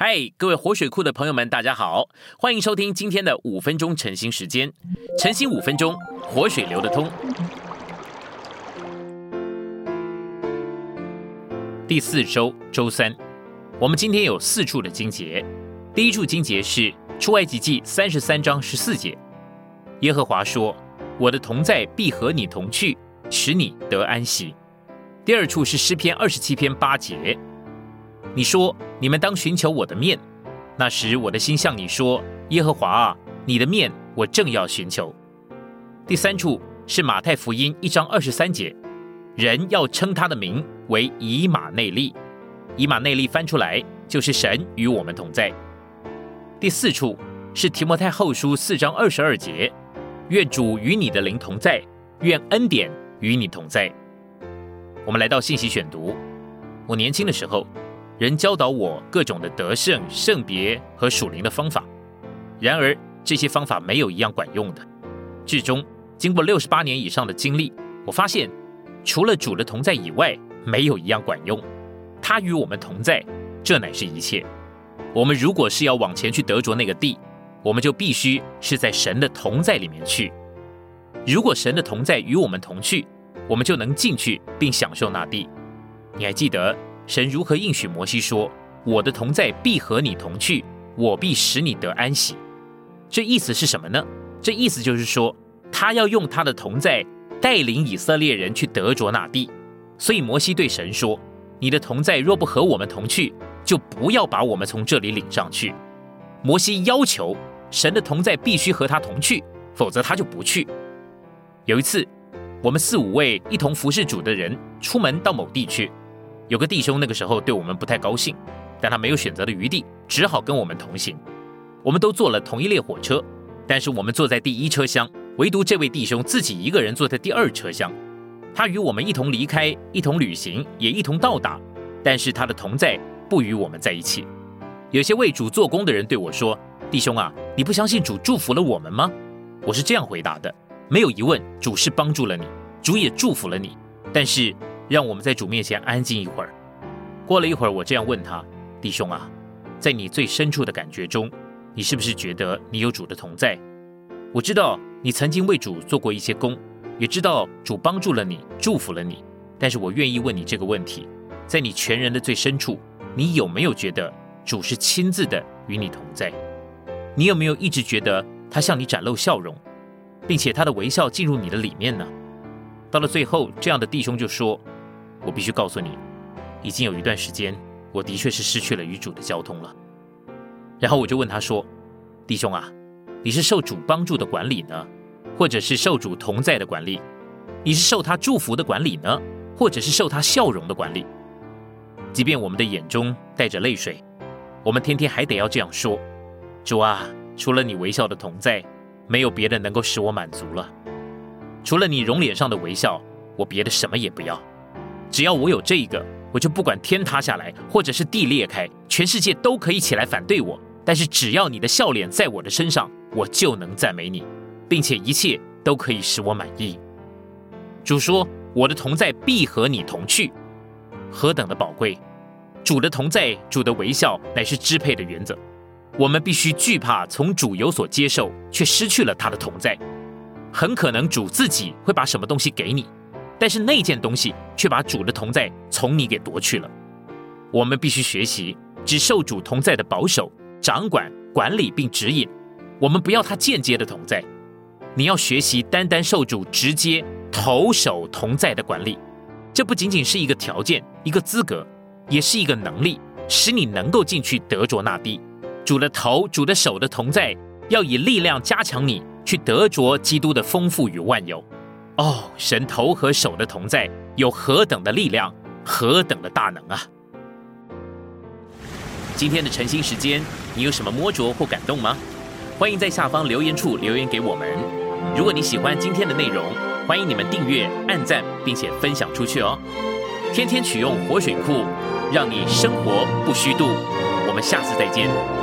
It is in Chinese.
嗨，各位活水库的朋友们，大家好，欢迎收听今天的五分钟晨兴时间。晨兴五分钟，活水流得通。第四周周三，我们今天有四处的经节。第一处经节是出埃及记三十三章十四节，耶和华说：“我的同在必和你同去，使你得安息。”第二处是诗篇二十七篇八节。你说：“你们当寻求我的面。”那时我的心向你说：“耶和华啊，你的面我正要寻求。”第三处是马太福音一章二十三节，人要称他的名为以马内利。以马内利翻出来就是神与我们同在。第四处是提摩太后书四章二十二节，愿主与你的灵同在，愿恩典与你同在。我们来到信息选读，我年轻的时候。人教导我各种的得胜、圣别和属灵的方法，然而这些方法没有一样管用的。至终，经过六十八年以上的经历，我发现，除了主的同在以外，没有一样管用。他与我们同在，这乃是一切。我们如果是要往前去得着那个地，我们就必须是在神的同在里面去。如果神的同在与我们同去，我们就能进去并享受那地。你还记得？神如何应许摩西说：“我的同在必和你同去，我必使你得安息。”这意思是什么呢？这意思就是说，他要用他的同在带领以色列人去得着那地。所以摩西对神说：“你的同在若不和我们同去，就不要把我们从这里领上去。”摩西要求神的同在必须和他同去，否则他就不去。有一次，我们四五位一同服侍主的人出门到某地去。有个弟兄那个时候对我们不太高兴，但他没有选择的余地，只好跟我们同行。我们都坐了同一列火车，但是我们坐在第一车厢，唯独这位弟兄自己一个人坐在第二车厢。他与我们一同离开，一同旅行，也一同到达，但是他的同在不与我们在一起。有些为主做工的人对我说：“弟兄啊，你不相信主祝福了我们吗？”我是这样回答的：没有疑问，主是帮助了你，主也祝福了你，但是。让我们在主面前安静一会儿。过了一会儿，我这样问他：“弟兄啊，在你最深处的感觉中，你是不是觉得你有主的同在？我知道你曾经为主做过一些工，也知道主帮助了你，祝福了你。但是我愿意问你这个问题：在你全人的最深处，你有没有觉得主是亲自的与你同在？你有没有一直觉得他向你展露笑容，并且他的微笑进入你的里面呢？”到了最后，这样的弟兄就说。我必须告诉你，已经有一段时间，我的确是失去了与主的交通了。然后我就问他说：“弟兄啊，你是受主帮助的管理呢，或者是受主同在的管理？你是受他祝福的管理呢，或者是受他笑容的管理？即便我们的眼中带着泪水，我们天天还得要这样说：主啊，除了你微笑的同在，没有别的能够使我满足了。除了你容脸上的微笑，我别的什么也不要。”只要我有这一个，我就不管天塌下来，或者是地裂开，全世界都可以起来反对我。但是只要你的笑脸在我的身上，我就能赞美你，并且一切都可以使我满意。主说：“我的同在必和你同去。”何等的宝贵！主的同在，主的微笑，乃是支配的原则。我们必须惧怕从主有所接受，却失去了他的同在。很可能主自己会把什么东西给你。但是那件东西却把主的同在从你给夺去了。我们必须学习只受主同在的保守、掌管、管理并指引。我们不要他间接的同在。你要学习单单受主直接投手同在的管理。这不仅仅是一个条件、一个资格，也是一个能力，使你能够进去得着那地。主的头、主的手的同在，要以力量加强你去得着基督的丰富与万有。哦，神头和手的同在有何等的力量，何等的大能啊！今天的晨兴时间，你有什么摸着或感动吗？欢迎在下方留言处留言给我们。如果你喜欢今天的内容，欢迎你们订阅、按赞，并且分享出去哦。天天取用活水库，让你生活不虚度。我们下次再见。